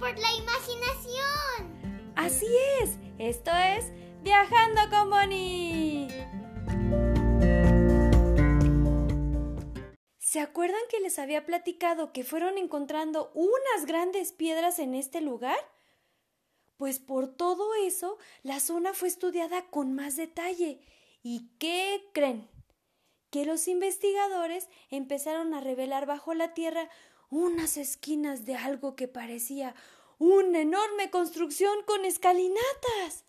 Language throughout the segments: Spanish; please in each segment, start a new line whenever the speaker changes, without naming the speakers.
por la imaginación.
Así es, esto es Viajando con Bonnie. ¿Se acuerdan que les había platicado que fueron encontrando unas grandes piedras en este lugar? Pues por todo eso, la zona fue estudiada con más detalle. ¿Y qué creen? Que los investigadores empezaron a revelar bajo la tierra unas esquinas de algo que parecía una enorme construcción con escalinatas.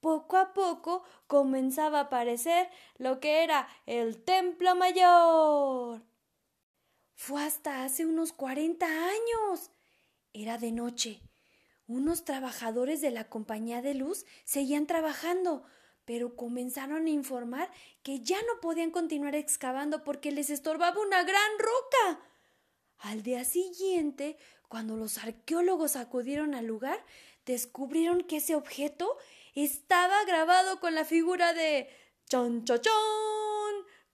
Poco a poco comenzaba a aparecer lo que era el Templo Mayor. Fue hasta hace unos cuarenta años. Era de noche unos trabajadores de la compañía de luz seguían trabajando, pero comenzaron a informar que ya no podían continuar excavando porque les estorbaba una gran roca. Al día siguiente, cuando los arqueólogos acudieron al lugar, descubrieron que ese objeto estaba grabado con la figura de Chon Chon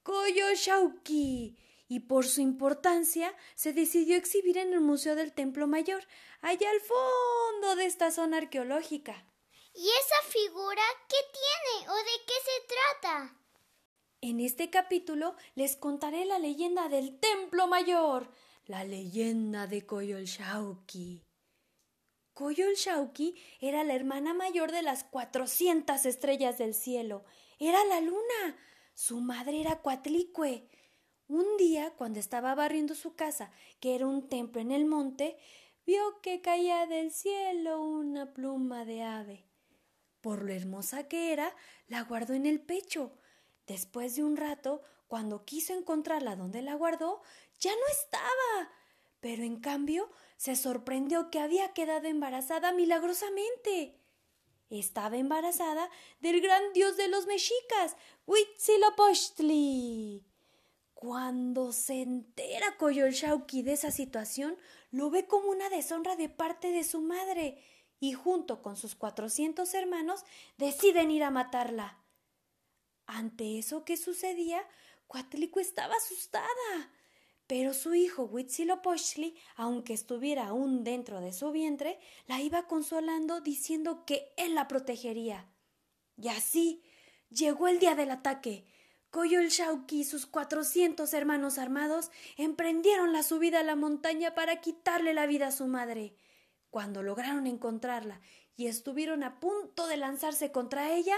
Koyo Shauki y por su importancia se decidió exhibir en el Museo del Templo Mayor, allá al fondo de esta zona arqueológica.
¿Y esa figura qué tiene o de qué se trata?
En este capítulo les contaré la leyenda del Templo Mayor, la leyenda de Koyolshauki. Koyolshauki era la hermana mayor de las cuatrocientas estrellas del cielo. Era la luna. Su madre era Cuatlicue. Un día, cuando estaba barriendo su casa, que era un templo en el monte, vio que caía del cielo una pluma de ave. Por lo hermosa que era, la guardó en el pecho. Después de un rato, cuando quiso encontrarla donde la guardó, ya no estaba. Pero en cambio, se sorprendió que había quedado embarazada milagrosamente. Estaba embarazada del gran dios de los mexicas, Huitzilopochtli. Cuando se entera Coyolxauhqui de esa situación, lo ve como una deshonra de parte de su madre y junto con sus cuatrocientos hermanos deciden ir a matarla. Ante eso que sucedía, Cuatlico estaba asustada. Pero su hijo Huitzilopochtli, aunque estuviera aún dentro de su vientre, la iba consolando diciendo que él la protegería. Y así llegó el día del ataque. Coyol Shauki y sus cuatrocientos hermanos armados emprendieron la subida a la montaña para quitarle la vida a su madre. Cuando lograron encontrarla y estuvieron a punto de lanzarse contra ella,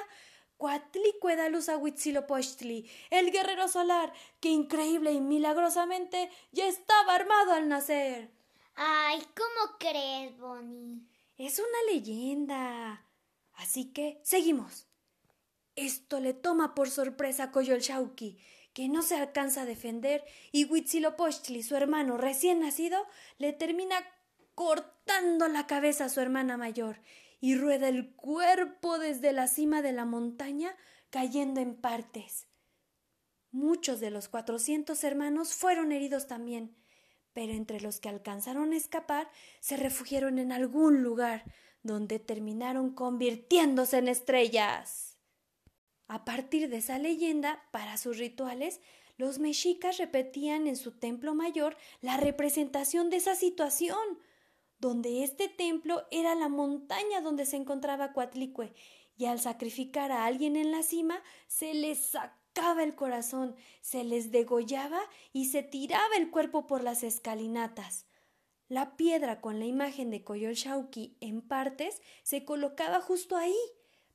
Cuatlicue da luz a Huitzilopochtli, el guerrero solar, que increíble y milagrosamente ya estaba armado al nacer.
Ay, ¿cómo crees, Bonnie?
Es una leyenda. Así que seguimos. Esto le toma por sorpresa a Coyolxauhqui, que no se alcanza a defender, y Huitzilopochtli, su hermano recién nacido, le termina cortando la cabeza a su hermana mayor, y rueda el cuerpo desde la cima de la montaña, cayendo en partes. Muchos de los cuatrocientos hermanos fueron heridos también, pero entre los que alcanzaron a escapar se refugiaron en algún lugar, donde terminaron convirtiéndose en estrellas. A partir de esa leyenda, para sus rituales, los mexicas repetían en su templo mayor la representación de esa situación, donde este templo era la montaña donde se encontraba Coatlicue, y al sacrificar a alguien en la cima, se les sacaba el corazón, se les degollaba y se tiraba el cuerpo por las escalinatas. La piedra con la imagen de Coyolxauhqui en partes se colocaba justo ahí,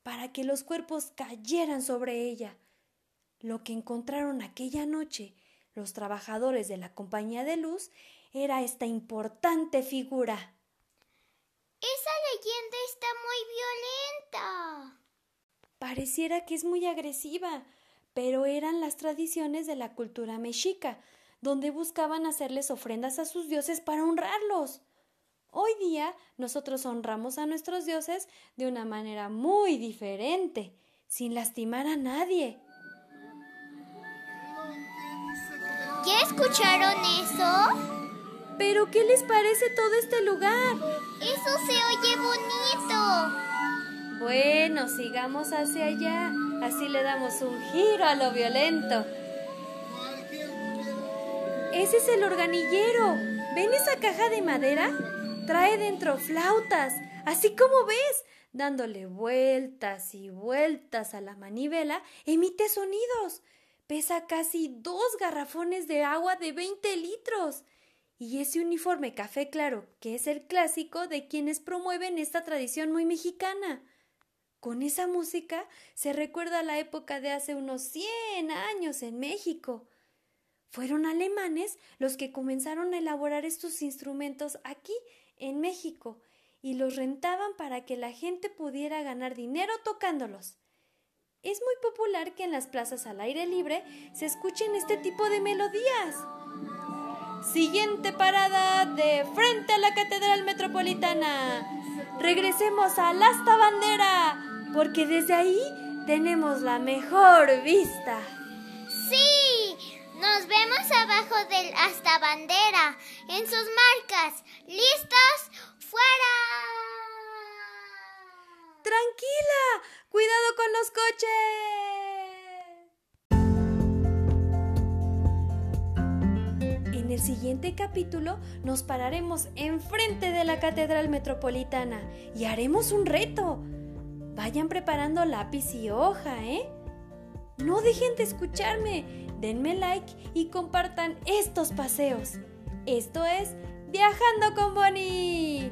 para que los cuerpos cayeran sobre ella. Lo que encontraron aquella noche los trabajadores de la compañía de luz era esta importante figura.
Esa leyenda está muy violenta.
Pareciera que es muy agresiva, pero eran las tradiciones de la cultura mexica, donde buscaban hacerles ofrendas a sus dioses para honrarlos. Hoy día nosotros honramos a nuestros dioses de una manera muy diferente, sin lastimar a nadie.
¿Ya escucharon eso?
¿Pero qué les parece todo este lugar?
Eso se oye bonito.
Bueno, sigamos hacia allá. Así le damos un giro a lo violento. Ese es el organillero. ¿Ven esa caja de madera? trae dentro flautas, así como ves, dándole vueltas y vueltas a la manivela, emite sonidos. Pesa casi dos garrafones de agua de 20 litros. Y ese uniforme café claro, que es el clásico de quienes promueven esta tradición muy mexicana. Con esa música se recuerda la época de hace unos 100 años en México. Fueron alemanes los que comenzaron a elaborar estos instrumentos aquí en México y los rentaban para que la gente pudiera ganar dinero tocándolos. Es muy popular que en las plazas al aire libre se escuchen este tipo de melodías. Siguiente parada de frente a la Catedral Metropolitana. Regresemos al Asta Bandera porque desde ahí tenemos la mejor vista.
Sí, nos vemos abajo del hasta bandera, en sus marcas. ¿Listos? ¡Fuera!
Tranquila, cuidado con los coches. El siguiente capítulo nos pararemos enfrente de la Catedral Metropolitana y haremos un reto. Vayan preparando lápiz y hoja, ¿eh? No dejen de escucharme, denme like y compartan estos paseos. Esto es Viajando con Bonnie.